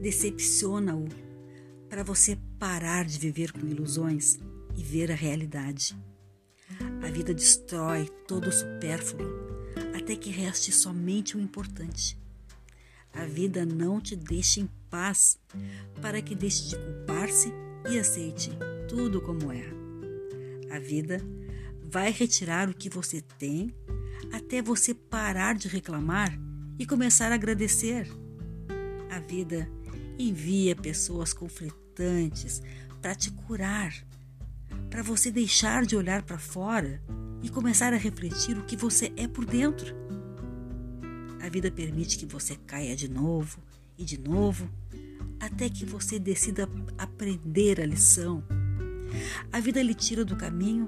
decepciona-o para você parar de viver com ilusões e ver a realidade. A vida destrói todo o supérfluo até que reste somente o importante. A vida não te deixa em paz para que deixe de culpar-se e aceite tudo como é. A vida vai retirar o que você tem até você parar de reclamar e começar a agradecer. A vida envia pessoas conflitantes para te curar, para você deixar de olhar para fora e começar a refletir o que você é por dentro. A vida permite que você caia de novo e de novo até que você decida aprender a lição. A vida lhe tira do caminho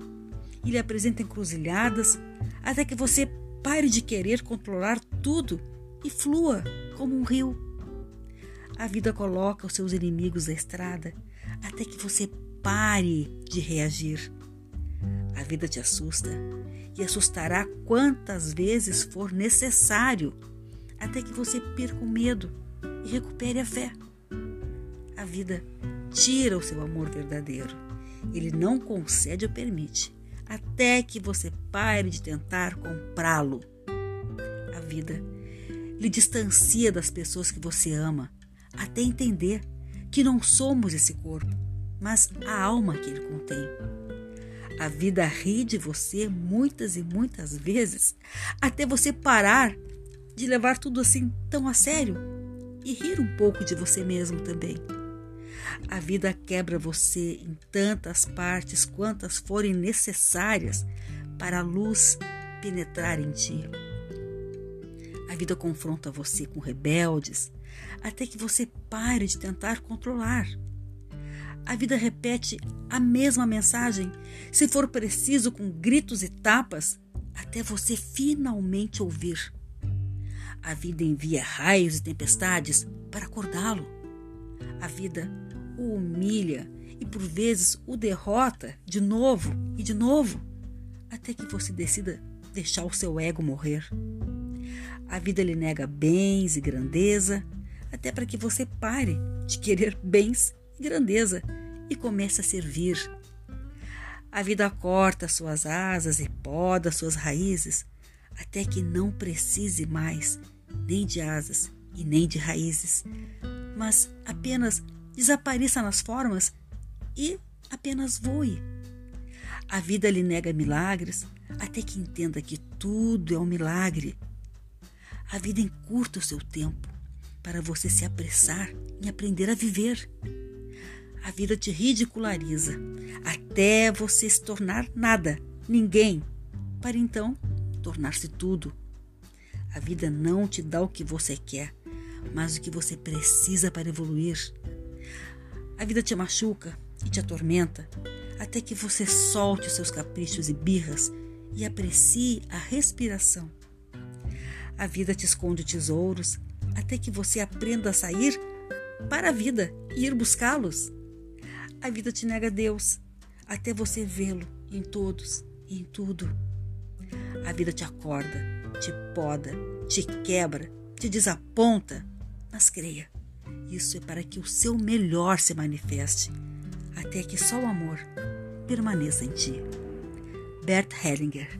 e lhe apresenta encruzilhadas até que você pare de querer controlar tudo e flua como um rio. A vida coloca os seus inimigos à estrada até que você pare de reagir. A vida te assusta e assustará quantas vezes for necessário até que você perca o medo e recupere a fé. A vida tira o seu amor verdadeiro. Ele não concede ou permite até que você pare de tentar comprá-lo. A vida lhe distancia das pessoas que você ama, até entender que não somos esse corpo, mas a alma que ele contém. A vida ri de você muitas e muitas vezes, até você parar de levar tudo assim tão a sério e rir um pouco de você mesmo também. A vida quebra você em tantas partes quantas forem necessárias para a luz penetrar em ti. A vida confronta você com rebeldes até que você pare de tentar controlar. A vida repete a mesma mensagem, se for preciso, com gritos e tapas, até você finalmente ouvir. A vida envia raios e tempestades para acordá-lo. A vida o humilha e por vezes o derrota de novo e de novo, até que você decida deixar o seu ego morrer. A vida lhe nega bens e grandeza, até para que você pare de querer bens e grandeza e comece a servir. A vida corta suas asas e poda suas raízes, até que não precise mais nem de asas e nem de raízes, mas apenas desapareça nas formas e apenas voe. A vida lhe nega milagres até que entenda que tudo é um milagre. A vida encurta o seu tempo para você se apressar em aprender a viver. A vida te ridiculariza até você se tornar nada, ninguém, para então tornar-se tudo. A vida não te dá o que você quer, mas o que você precisa para evoluir. A vida te machuca e te atormenta até que você solte os seus caprichos e birras e aprecie a respiração. A vida te esconde tesouros até que você aprenda a sair para a vida e ir buscá-los. A vida te nega Deus até você vê-lo em todos e em tudo. A vida te acorda, te poda, te quebra, te desaponta, mas creia isso é para que o seu melhor se manifeste, até que só o amor permaneça em ti. Bert Hellinger